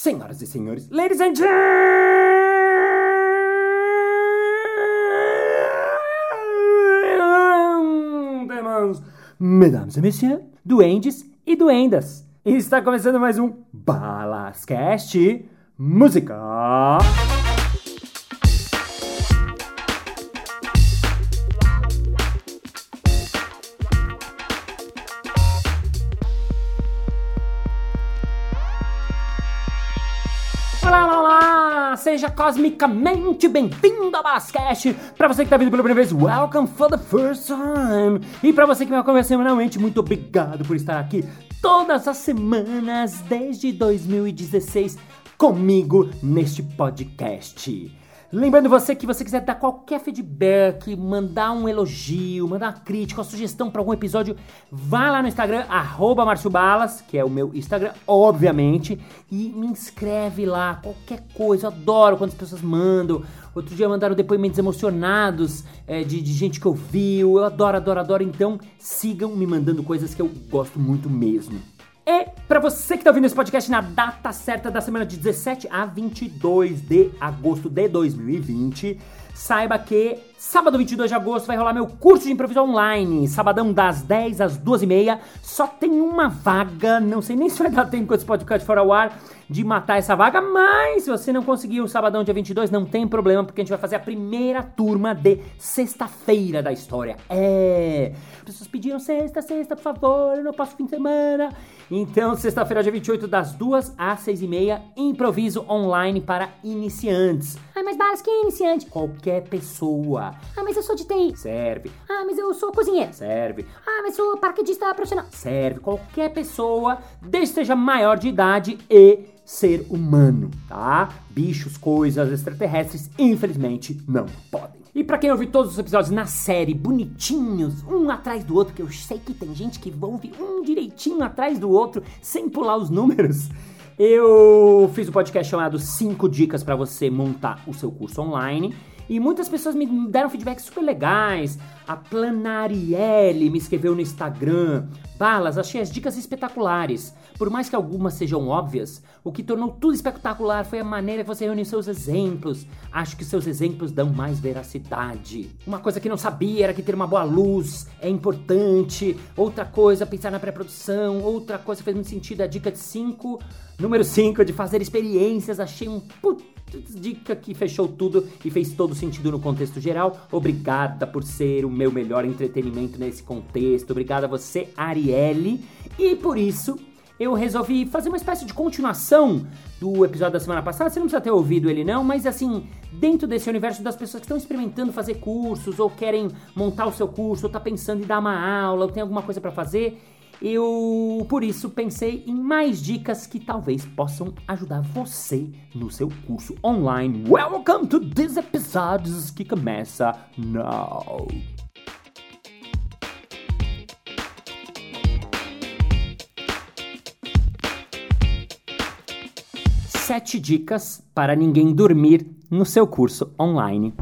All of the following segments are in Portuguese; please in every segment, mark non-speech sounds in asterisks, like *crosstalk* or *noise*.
Senhoras e senhores, ladies and gentlemen, mesdames et messieurs, duendes e duendas. E está começando mais um Balascast Música. Cosmicamente bem-vindo ao Basquete! Pra você que tá vindo pela primeira vez, welcome for the first time! E pra você que me acompanha semanalmente, muito obrigado por estar aqui todas as semanas desde 2016 comigo neste podcast. Lembrando você que você quiser dar qualquer feedback, mandar um elogio, mandar uma crítica, uma sugestão para algum episódio, vá lá no Instagram, arroba Balas, que é o meu Instagram, obviamente, e me inscreve lá, qualquer coisa, eu adoro quando as pessoas mandam. Outro dia mandaram depoimentos emocionados é, de, de gente que ouviu, eu adoro, adoro, adoro, então sigam me mandando coisas que eu gosto muito mesmo. E para você que tá ouvindo esse podcast na data certa da semana de 17 a 22 de agosto de 2020, saiba que sábado 22 de agosto vai rolar meu curso de improviso online, sabadão das 10 às 12h30. Só tem uma vaga, não sei nem se vai dar tempo quando esse podcast for ao ar de matar essa vaga, mas se você não conseguir o sabadão dia 22, não tem problema, porque a gente vai fazer a primeira turma de sexta-feira da história. É, as pessoas pediram sexta, sexta, por favor, eu não posso fim de semana. Então, sexta-feira, dia 28, das 2 às 6 e meia, improviso online para iniciantes. Ah, mas Balas, quem é iniciante? Qualquer pessoa. Ah, mas eu sou de TI. Serve, Ah, mas eu sou cozinheiro. serve, Ah, mas sou paraquedista profissional. serve. Qualquer pessoa, desde que seja maior de idade e ser humano, tá? Bichos, coisas extraterrestres, infelizmente, não podem. E pra quem ouve todos os episódios na série, bonitinhos, um atrás do outro, que eu sei que tem gente que ouve um direitinho atrás do outro, sem pular os números. Eu fiz um podcast chamado 5 dicas pra você montar o seu curso online. E muitas pessoas me deram feedbacks super legais. A Planarielle me escreveu no Instagram. Balas, achei as dicas espetaculares. Por mais que algumas sejam óbvias, o que tornou tudo espetacular foi a maneira que você reuniu seus exemplos. Acho que seus exemplos dão mais veracidade. Uma coisa que não sabia era que ter uma boa luz é importante. Outra coisa, pensar na pré-produção. Outra coisa fez muito sentido, a dica de 5. Número 5, de fazer experiências. Achei um puta dica que fechou tudo e fez todo sentido no contexto geral. Obrigada por ser o meu melhor entretenimento nesse contexto. Obrigada a você, Arielle. E por isso eu resolvi fazer uma espécie de continuação do episódio da semana passada. Você não precisa ter ouvido ele não, mas assim, dentro desse universo das pessoas que estão experimentando fazer cursos ou querem montar o seu curso, ou tá pensando em dar uma aula, ou tem alguma coisa para fazer, eu, por isso, pensei em mais dicas que talvez possam ajudar você no seu curso online. Welcome to this episode que começa now. Sete dicas para ninguém dormir no seu curso online.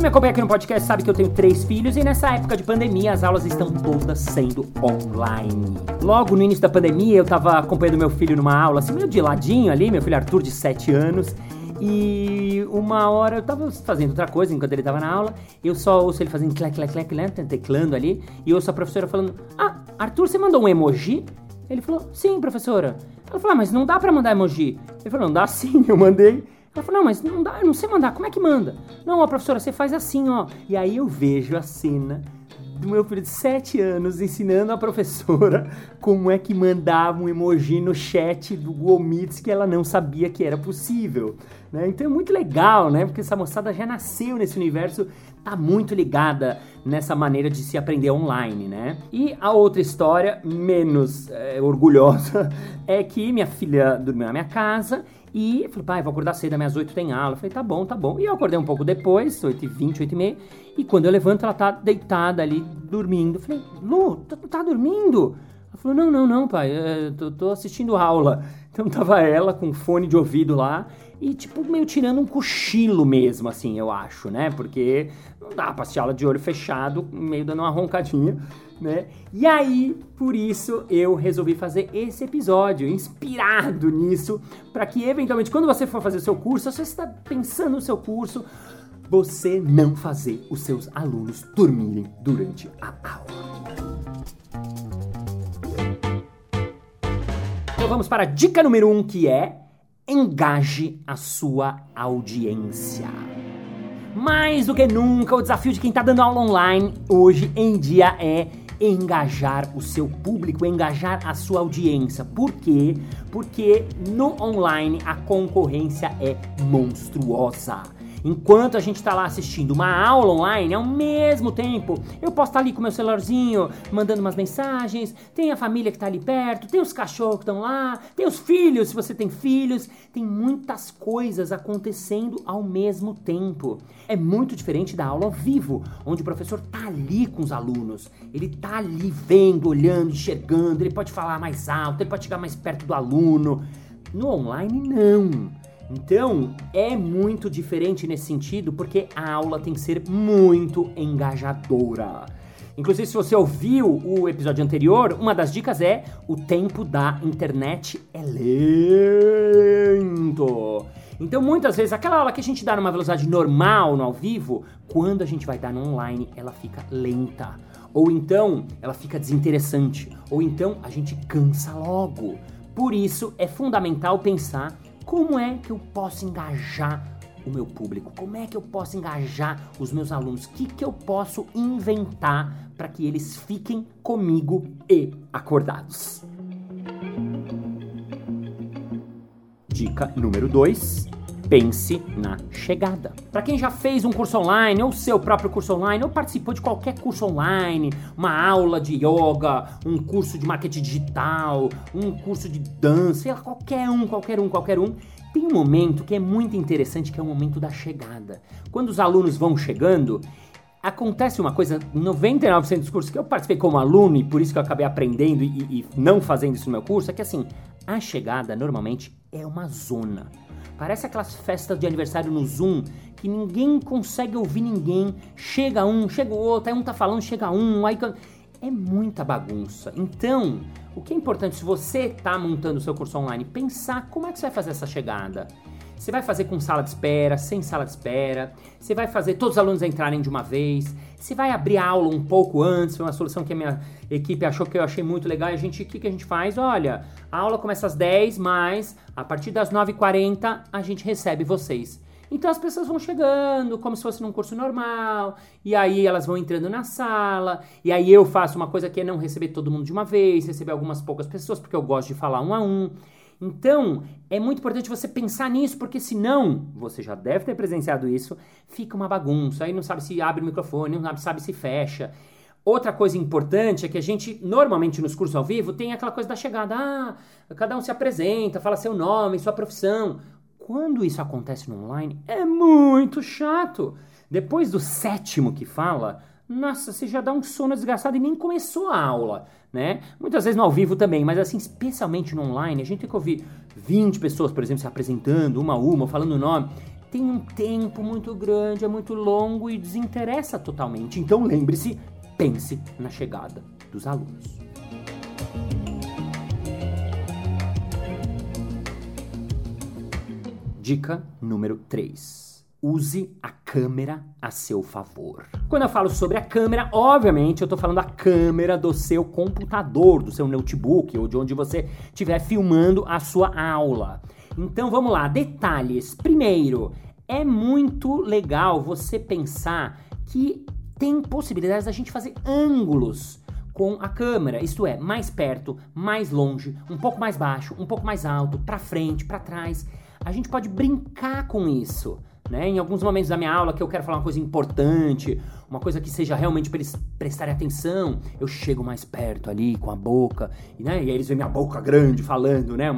Quem me acompanha aqui no podcast sabe que eu tenho três filhos e nessa época de pandemia as aulas estão todas sendo online. Logo no início da pandemia eu tava acompanhando meu filho numa aula, assim, meio de ladinho ali, meu filho Arthur de 7 anos. E uma hora eu tava fazendo outra coisa enquanto ele tava na aula, eu só ouço ele fazendo clec, clec, clec, clec, teclando ali, e ouço a professora falando: Ah, Arthur, você mandou um emoji? Ele falou: Sim, professora. Ela falou: ah, Mas não dá pra mandar emoji. Ele falou: Não dá sim, *laughs* eu mandei. Ela falou, não, mas não dá, eu não sei mandar, como é que manda? Não, ó, professora, você faz assim, ó. E aí eu vejo a cena do meu filho de 7 anos ensinando a professora *laughs* como é que mandava um emoji no chat do Google Meets que ela não sabia que era possível. Né? Então é muito legal, né? Porque essa moçada já nasceu nesse universo, tá muito ligada nessa maneira de se aprender online, né? E a outra história, menos é, orgulhosa, *laughs* é que minha filha dormiu na minha casa e falei, pai, vou acordar cedo, às 8 tem aula. Eu falei, tá bom, tá bom. E eu acordei um pouco depois, 8h20, 8h30. E quando eu levanto, ela tá deitada ali, dormindo. Eu falei, Lu, tá, tá dormindo? Ela falou, não, não, não, pai, eu tô, tô assistindo aula. *laughs* Então tava ela com fone de ouvido lá e, tipo, meio tirando um cochilo mesmo, assim, eu acho, né? Porque não dá pra assistir aula de olho fechado, meio dando uma roncadinha. né? E aí, por isso, eu resolvi fazer esse episódio, inspirado nisso, para que eventualmente, quando você for fazer o seu curso, se você está pensando no seu curso, você não fazer os seus alunos dormirem durante a aula. Então vamos para a dica número um, que é engaje a sua audiência. Mais do que nunca, o desafio de quem está dando aula online hoje em dia é engajar o seu público, engajar a sua audiência. Por quê? Porque no online a concorrência é monstruosa. Enquanto a gente está lá assistindo uma aula online, ao mesmo tempo, eu posso estar tá ali com meu celularzinho, mandando umas mensagens, tem a família que está ali perto, tem os cachorros que estão lá, tem os filhos, se você tem filhos, tem muitas coisas acontecendo ao mesmo tempo. É muito diferente da aula ao vivo, onde o professor tá ali com os alunos, ele tá ali vendo, olhando, enxergando, ele pode falar mais alto, ele pode chegar mais perto do aluno. No online, não. Então, é muito diferente nesse sentido, porque a aula tem que ser muito engajadora. Inclusive, se você ouviu o episódio anterior, uma das dicas é o tempo da internet é lento. Então, muitas vezes, aquela aula que a gente dá numa velocidade normal no ao vivo, quando a gente vai dar no online, ela fica lenta. Ou então, ela fica desinteressante. Ou então, a gente cansa logo. Por isso, é fundamental pensar como é que eu posso engajar o meu público? Como é que eu posso engajar os meus alunos? O que, que eu posso inventar para que eles fiquem comigo e acordados? Dica número 2: pense na chegada. Para quem já fez um curso online, ou seu próprio curso online, ou participou de qualquer curso online, uma aula de yoga, um curso de marketing digital, um curso de dança, sei lá, qualquer um, qualquer um, qualquer um, tem um momento que é muito interessante, que é o momento da chegada. Quando os alunos vão chegando, acontece uma coisa, 99% dos cursos que eu participei como aluno, e por isso que eu acabei aprendendo e, e não fazendo isso no meu curso, é que assim, a chegada normalmente é uma zona. Parece aquelas festas de aniversário no Zoom que ninguém consegue ouvir ninguém. Chega um, chega o outro, aí um tá falando, chega um, aí é muita bagunça. Então, o que é importante se você tá montando o seu curso online, pensar como é que você vai fazer essa chegada. Você vai fazer com sala de espera, sem sala de espera? Você vai fazer todos os alunos entrarem de uma vez? Você vai abrir a aula um pouco antes? Foi uma solução que a minha equipe achou que eu achei muito legal. E a gente, o que, que a gente faz? Olha, a aula começa às 10, mas a partir das 9h40 a gente recebe vocês. Então as pessoas vão chegando como se fosse num curso normal, e aí elas vão entrando na sala, e aí eu faço uma coisa que é não receber todo mundo de uma vez, receber algumas poucas pessoas, porque eu gosto de falar um a um. Então, é muito importante você pensar nisso, porque senão, você já deve ter presenciado isso, fica uma bagunça, aí não sabe se abre o microfone, não sabe se fecha. Outra coisa importante é que a gente, normalmente nos cursos ao vivo, tem aquela coisa da chegada. Ah, cada um se apresenta, fala seu nome, sua profissão. Quando isso acontece no online, é muito chato. Depois do sétimo que fala, nossa, você já dá um sono desgastado e nem começou a aula, né? Muitas vezes no ao vivo também, mas assim, especialmente no online, a gente tem que ouvir 20 pessoas, por exemplo, se apresentando, uma a uma, falando o nome. Tem um tempo muito grande, é muito longo e desinteressa totalmente. Então lembre-se, pense na chegada dos alunos. Dica número 3 use a câmera a seu favor. Quando eu falo sobre a câmera, obviamente eu estou falando da câmera do seu computador, do seu notebook ou de onde você estiver filmando a sua aula. Então vamos lá, detalhes. Primeiro, é muito legal você pensar que tem possibilidades da gente fazer ângulos com a câmera, isto é, mais perto, mais longe, um pouco mais baixo, um pouco mais alto, para frente, para trás. A gente pode brincar com isso. Né? Em alguns momentos da minha aula que eu quero falar uma coisa importante, uma coisa que seja realmente para eles prestarem atenção, eu chego mais perto ali com a boca, e, né? e aí eles veem minha boca grande falando, né?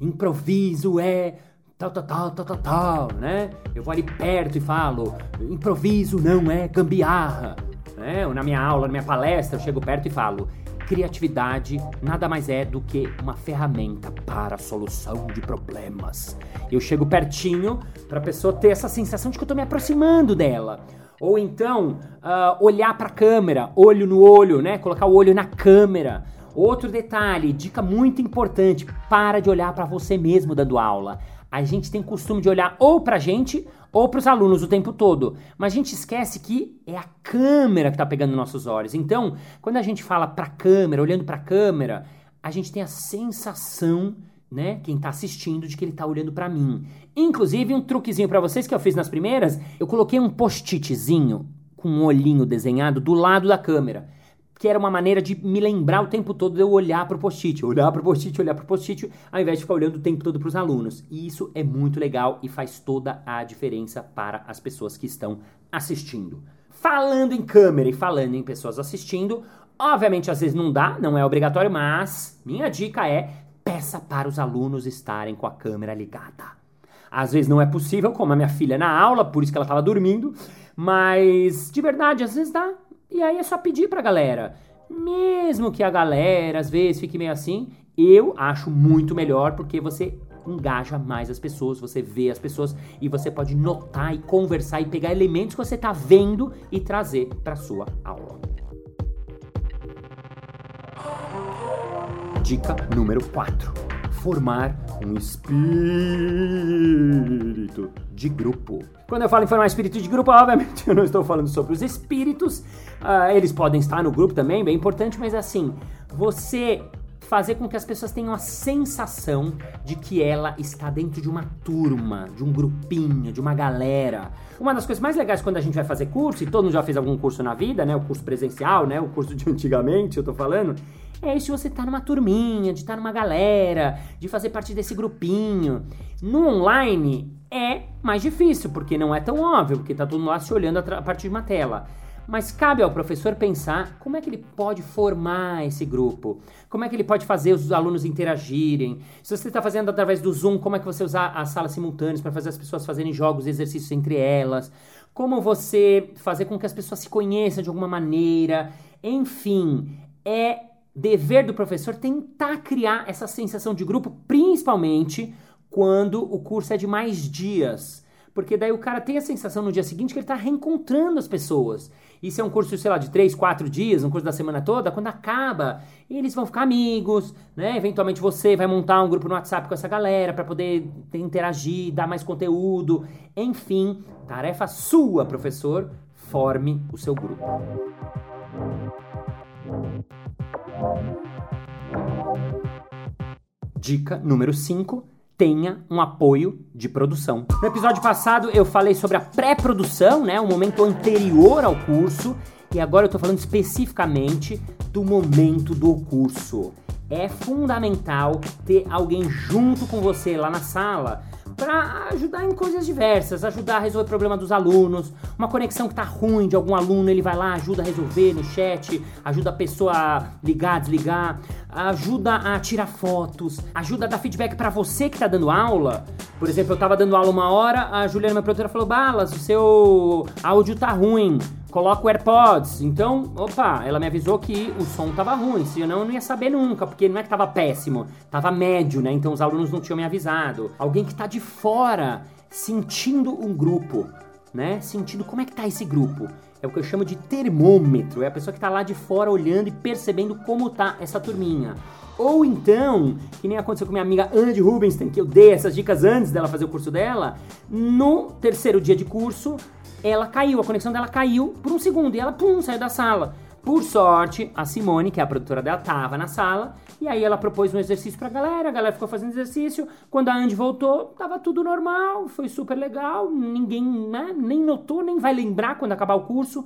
Improviso é tal, tal, tal, tal, tal, tal, né? Eu vou ali perto e falo, improviso não é gambiarra, né? Ou na minha aula, na minha palestra, eu chego perto e falo, criatividade nada mais é do que uma ferramenta para a solução de problemas. Eu chego pertinho para a pessoa ter essa sensação de que eu estou me aproximando dela. Ou então, ah, olhar para a câmera, olho no olho, né? Colocar o olho na câmera. Outro detalhe, dica muito importante: para de olhar para você mesmo dando aula. A gente tem costume de olhar ou pra gente ou para os alunos o tempo todo, mas a gente esquece que é a câmera que está pegando nossos olhos. Então, quando a gente fala para a câmera, olhando para a câmera, a gente tem a sensação, né, quem está assistindo, de que ele está olhando para mim. Inclusive, um truquezinho para vocês que eu fiz nas primeiras, eu coloquei um post-itzinho com um olhinho desenhado do lado da câmera que era uma maneira de me lembrar o tempo todo de eu olhar para o post-it, olhar para o post-it, olhar para o post-it, ao invés de ficar olhando o tempo todo para os alunos. E isso é muito legal e faz toda a diferença para as pessoas que estão assistindo. Falando em câmera e falando em pessoas assistindo, obviamente às vezes não dá, não é obrigatório, mas minha dica é peça para os alunos estarem com a câmera ligada. Às vezes não é possível, como a minha filha na aula, por isso que ela estava dormindo, mas de verdade, às vezes dá. E aí é só pedir pra galera. Mesmo que a galera às vezes fique meio assim, eu acho muito melhor porque você engaja mais as pessoas, você vê as pessoas e você pode notar e conversar e pegar elementos que você está vendo e trazer para sua aula. Dica número 4: formar um espírito de grupo. Quando eu falo em formar espírito de grupo, *laughs* obviamente eu não estou falando sobre os espíritos, uh, eles podem estar no grupo também, bem importante, mas assim, você fazer com que as pessoas tenham a sensação de que ela está dentro de uma turma, de um grupinho, de uma galera. Uma das coisas mais legais quando a gente vai fazer curso, e todo mundo já fez algum curso na vida, né? O curso presencial, né? O curso de *laughs* antigamente, eu tô falando. É isso você tá numa turminha, de estar tá numa galera, de fazer parte desse grupinho. No online, é mais difícil, porque não é tão óbvio, porque tá todo mundo lá se olhando a partir de uma tela. Mas cabe ao professor pensar como é que ele pode formar esse grupo, como é que ele pode fazer os alunos interagirem. Se você está fazendo através do Zoom, como é que você usar as salas simultâneas para fazer as pessoas fazerem jogos e exercícios entre elas, como você fazer com que as pessoas se conheçam de alguma maneira. Enfim, é dever do professor tentar criar essa sensação de grupo, principalmente quando o curso é de mais dias. Porque daí o cara tem a sensação no dia seguinte que ele está reencontrando as pessoas. Se é um curso, sei lá, de três, quatro dias, um curso da semana toda, quando acaba, eles vão ficar amigos, né? Eventualmente você vai montar um grupo no WhatsApp com essa galera para poder interagir, dar mais conteúdo. Enfim, tarefa sua, professor, forme o seu grupo. Dica número 5 tenha um apoio de produção. No episódio passado eu falei sobre a pré-produção, né, o momento anterior ao curso, e agora eu estou falando especificamente do momento do curso. É fundamental ter alguém junto com você lá na sala para ajudar em coisas diversas, ajudar a resolver problema dos alunos, uma conexão que tá ruim de algum aluno, ele vai lá, ajuda a resolver no chat, ajuda a pessoa a ligar, desligar, ajuda a tirar fotos, ajuda a dar feedback para você que tá dando aula. Por exemplo, eu tava dando aula uma hora, a Juliana, minha produtora, falou: Balas, o seu áudio tá ruim coloca o AirPods. Então, opa, ela me avisou que o som tava ruim, senão eu não ia saber nunca, porque não é que tava péssimo, tava médio, né? Então os alunos não tinham me avisado. Alguém que tá de fora sentindo um grupo, né? Sentindo como é que tá esse grupo. É o que eu chamo de termômetro, é a pessoa que tá lá de fora olhando e percebendo como tá essa turminha. Ou então, que nem aconteceu com minha amiga Andy Rubinstein, que eu dei essas dicas antes dela fazer o curso dela, no terceiro dia de curso, ela caiu, a conexão dela caiu por um segundo e ela, pum, saiu da sala. Por sorte, a Simone, que é a produtora dela, tava na sala e aí ela propôs um exercício pra galera, a galera ficou fazendo exercício. Quando a Andy voltou, tava tudo normal, foi super legal, ninguém né, nem notou, nem vai lembrar quando acabar o curso.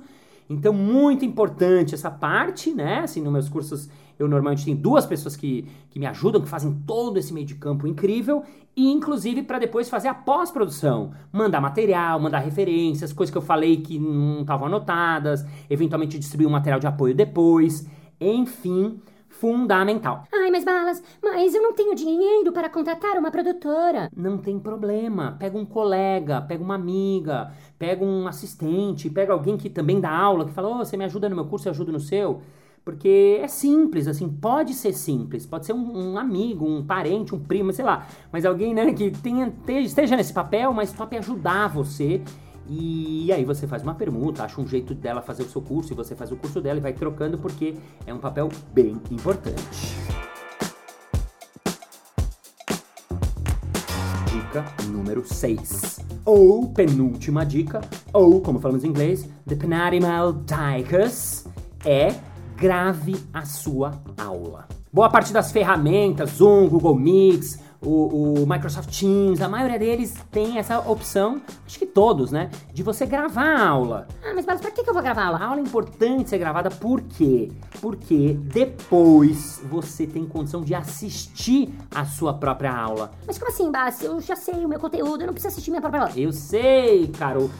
Então, muito importante essa parte, né? Assim, nos meus cursos eu normalmente tenho duas pessoas que, que me ajudam, que fazem todo esse meio de campo incrível, e inclusive para depois fazer a pós-produção, mandar material, mandar referências, coisas que eu falei que não estavam anotadas, eventualmente distribuir um material de apoio depois, enfim, fundamental. Ai, mas balas, mas eu não tenho dinheiro para contratar uma produtora. Não tem problema. Pega um colega, pega uma amiga, pega um assistente, pega alguém que também dá aula, que fala: "Ô, oh, você me ajuda no meu curso, eu ajudo no seu". Porque é simples, assim, pode ser simples, pode ser um, um, amigo, um parente, um primo, sei lá, mas alguém, né, que tenha, esteja nesse papel, mas tope ajudar você E aí você faz uma permuta, acha um jeito dela fazer o seu curso e você faz o curso dela e vai trocando porque é um papel bem importante. Dica número 6. Ou penúltima dica, ou como falamos em inglês, the penultimate dicas é grave a sua aula. Boa parte das ferramentas, Zoom, Google Meets, o, o, Microsoft Teams, a maioria deles tem essa opção, acho que todos, né? De você gravar a aula. Ah, mas para que, que eu vou gravar a aula? A aula é importante ser gravada por quê? Porque depois você tem condição de assistir a sua própria aula. Mas como assim, Bassi? Eu já sei o meu conteúdo, eu não preciso assistir minha própria aula. Eu sei, caro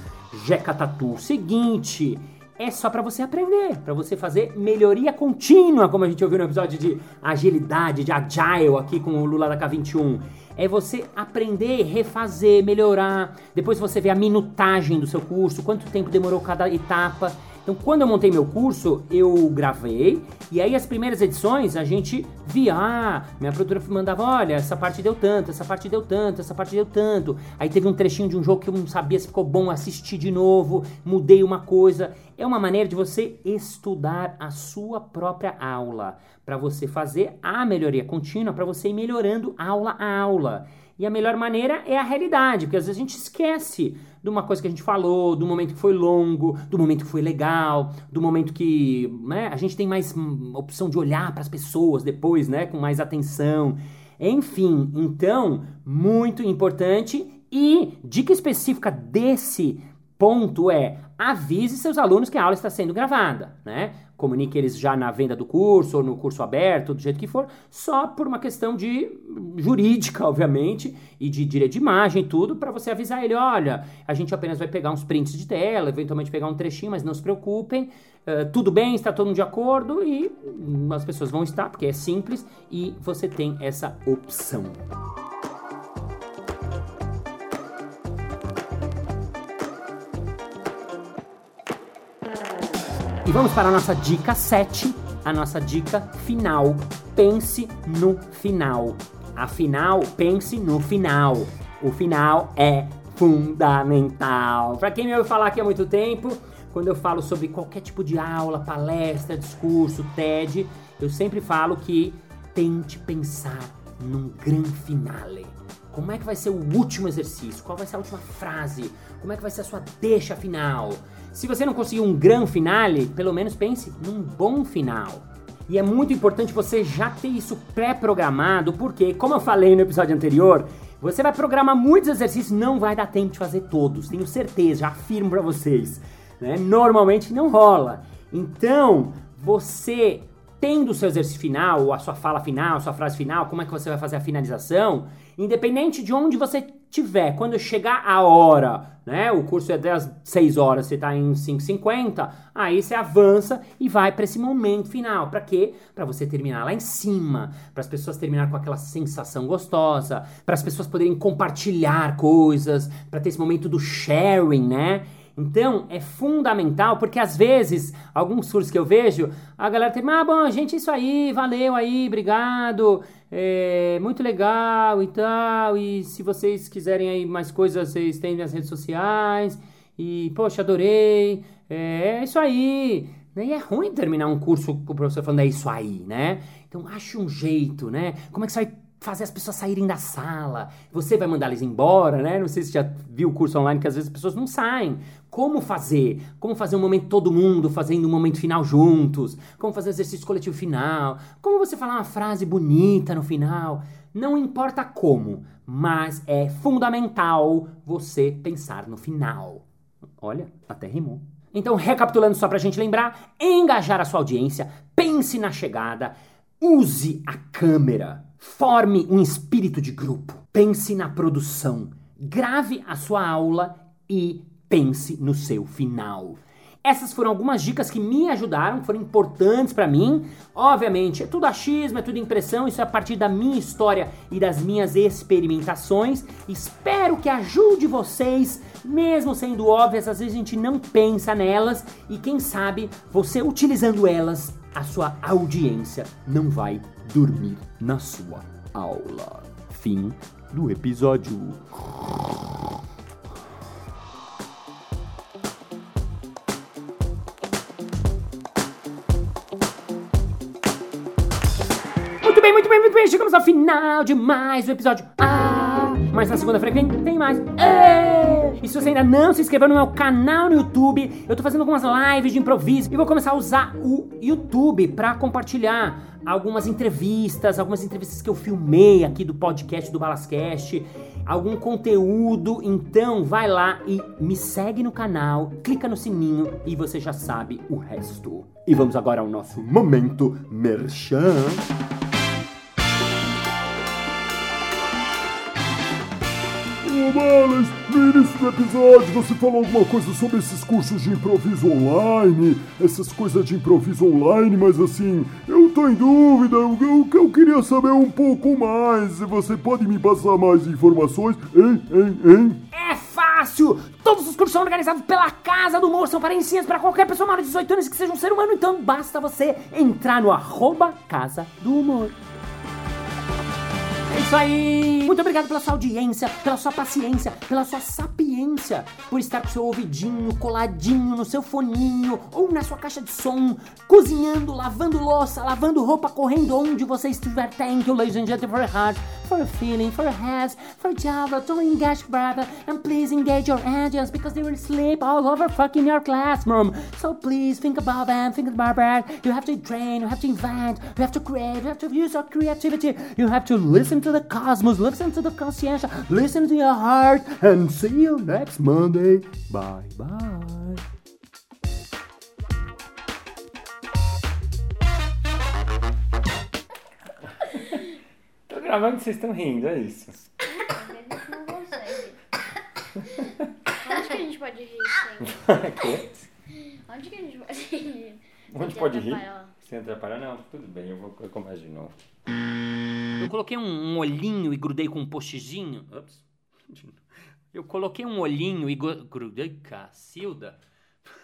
Jeca Tatu. Seguinte é só para você aprender, para você fazer melhoria contínua, como a gente ouviu no episódio de agilidade, de agile aqui com o Lula da K21. É você aprender, refazer, melhorar. Depois você vê a minutagem do seu curso, quanto tempo demorou cada etapa. Então, quando eu montei meu curso, eu gravei e aí as primeiras edições a gente via, ah, minha produtora mandava, olha, essa parte deu tanto, essa parte deu tanto, essa parte deu tanto. Aí teve um trechinho de um jogo que eu não sabia se ficou bom, assisti de novo, mudei uma coisa. É uma maneira de você estudar a sua própria aula, para você fazer a melhoria contínua, para você ir melhorando aula a aula. E a melhor maneira é a realidade, porque às vezes a gente esquece de uma coisa que a gente falou, do momento que foi longo, do momento que foi legal, do momento que né, a gente tem mais opção de olhar para as pessoas depois, né, com mais atenção. Enfim, então, muito importante e dica específica desse ponto é avise seus alunos que a aula está sendo gravada, né? Comunique eles já na venda do curso ou no curso aberto, do jeito que for, só por uma questão de jurídica, *laughs* obviamente, e de direito de imagem tudo, para você avisar ele, olha, a gente apenas vai pegar uns prints de tela, eventualmente pegar um trechinho, mas não se preocupem, uh, tudo bem, está todo mundo de acordo e as pessoas vão estar, porque é simples e você tem essa opção. Vamos para a nossa dica 7, a nossa dica final. Pense no final. Afinal, pense no final. O final é fundamental. Para quem me ouve falar aqui há muito tempo, quando eu falo sobre qualquer tipo de aula, palestra, discurso, TED, eu sempre falo que tente pensar num grande finale. Como é que vai ser o último exercício? Qual vai ser a última frase? Como é que vai ser a sua deixa final? Se você não conseguir um grande finale, pelo menos pense num bom final. E é muito importante você já ter isso pré-programado, porque, como eu falei no episódio anterior, você vai programar muitos exercícios, não vai dar tempo de fazer todos, tenho certeza, já afirmo para vocês. Né? Normalmente não rola. Então, você tendo o seu exercício final, a sua fala final, a sua frase final, como é que você vai fazer a finalização, independente de onde você tiver, quando chegar a hora, né? O curso é às 6 horas, você está em 5:50, aí você avança e vai para esse momento final. Para quê? Para você terminar lá em cima, para as pessoas terminar com aquela sensação gostosa, para as pessoas poderem compartilhar coisas, para ter esse momento do sharing, né? Então, é fundamental, porque às vezes, alguns cursos que eu vejo, a galera tem, ah, bom, gente, isso aí, valeu aí, obrigado, é muito legal e tal, e se vocês quiserem aí mais coisas, vocês têm nas redes sociais, e, poxa, adorei, é, é isso aí. E é ruim terminar um curso com o professor falando, é isso aí, né? Então, ache um jeito, né? Como é que você vai fazer as pessoas saírem da sala. Você vai mandar eles embora, né? Não sei se já viu o curso online que às vezes as pessoas não saem. Como fazer? Como fazer um momento todo mundo fazendo um momento final juntos? Como fazer exercício coletivo final? Como você falar uma frase bonita no final? Não importa como, mas é fundamental você pensar no final. Olha, até rimou. Então, recapitulando só pra gente lembrar, engajar a sua audiência, pense na chegada, use a câmera, Forme um espírito de grupo. Pense na produção. Grave a sua aula e pense no seu final. Essas foram algumas dicas que me ajudaram, foram importantes para mim. Obviamente, é tudo achismo, é tudo impressão, isso é a partir da minha história e das minhas experimentações. Espero que ajude vocês, mesmo sendo óbvias, às vezes a gente não pensa nelas e quem sabe você utilizando elas, a sua audiência não vai dormir na sua aula. Fim do episódio. Muito bem, muito bem, muito bem. Chegamos ao final de mais um episódio. Ah, mas na segunda-feira tem mais. Ei! E se você ainda não se inscreveu no meu canal no YouTube, eu tô fazendo algumas lives de improviso e vou começar a usar o YouTube para compartilhar algumas entrevistas, algumas entrevistas que eu filmei aqui do podcast do Balascast, algum conteúdo. Então vai lá e me segue no canal, clica no sininho e você já sabe o resto. E vamos agora ao nosso momento merchan. Balas, no início do episódio você falou alguma coisa sobre esses cursos de improviso online, essas coisas de improviso online, mas assim, eu tô em dúvida, eu, eu, eu queria saber um pouco mais. Você pode me passar mais informações? Hein, hein, hein? É fácil! Todos os cursos são organizados pela Casa do Humor, são para ensino para qualquer pessoa maior de 18 anos que seja um ser humano, então basta você entrar no arroba Casa do Humor. Isso aí! Muito obrigado pela sua audiência, pela sua paciência, pela sua sapiência, por estar com seu ouvidinho coladinho no seu foninho ou na sua caixa de som, cozinhando, lavando louça, lavando roupa, correndo onde você estiver. Thank you, ladies and gentlemen, for your heart, for your feeling, for your hands, for Java, don't engage, brother, and please engage your engines because they will sleep all over fucking your classroom. So please think about them, think about that. You have to train, you have to invent, you have to create, you have to use your creativity, you have to listen to the cosmos, listen to the consciência, listen to your heart, and see you next Monday. Bye bye. Tô gravando que vocês estão rindo, é isso. Onde que a gente pode rir sem? Onde que a gente pode rir? Onde pode rir? atrapalhar? Sem atrapalhar? Não, tudo bem, eu vou eu começo de novo. Eu coloquei um, um olhinho e grudei com um postezinho. Ups. Eu coloquei um olhinho e grudei. Cacilda.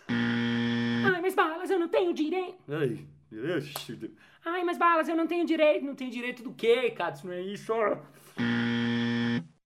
Ai, mas balas, eu não tenho direito. Ai, Ai, mas balas, eu não tenho direito. Não tenho direito do quê, cara? Isso não é isso.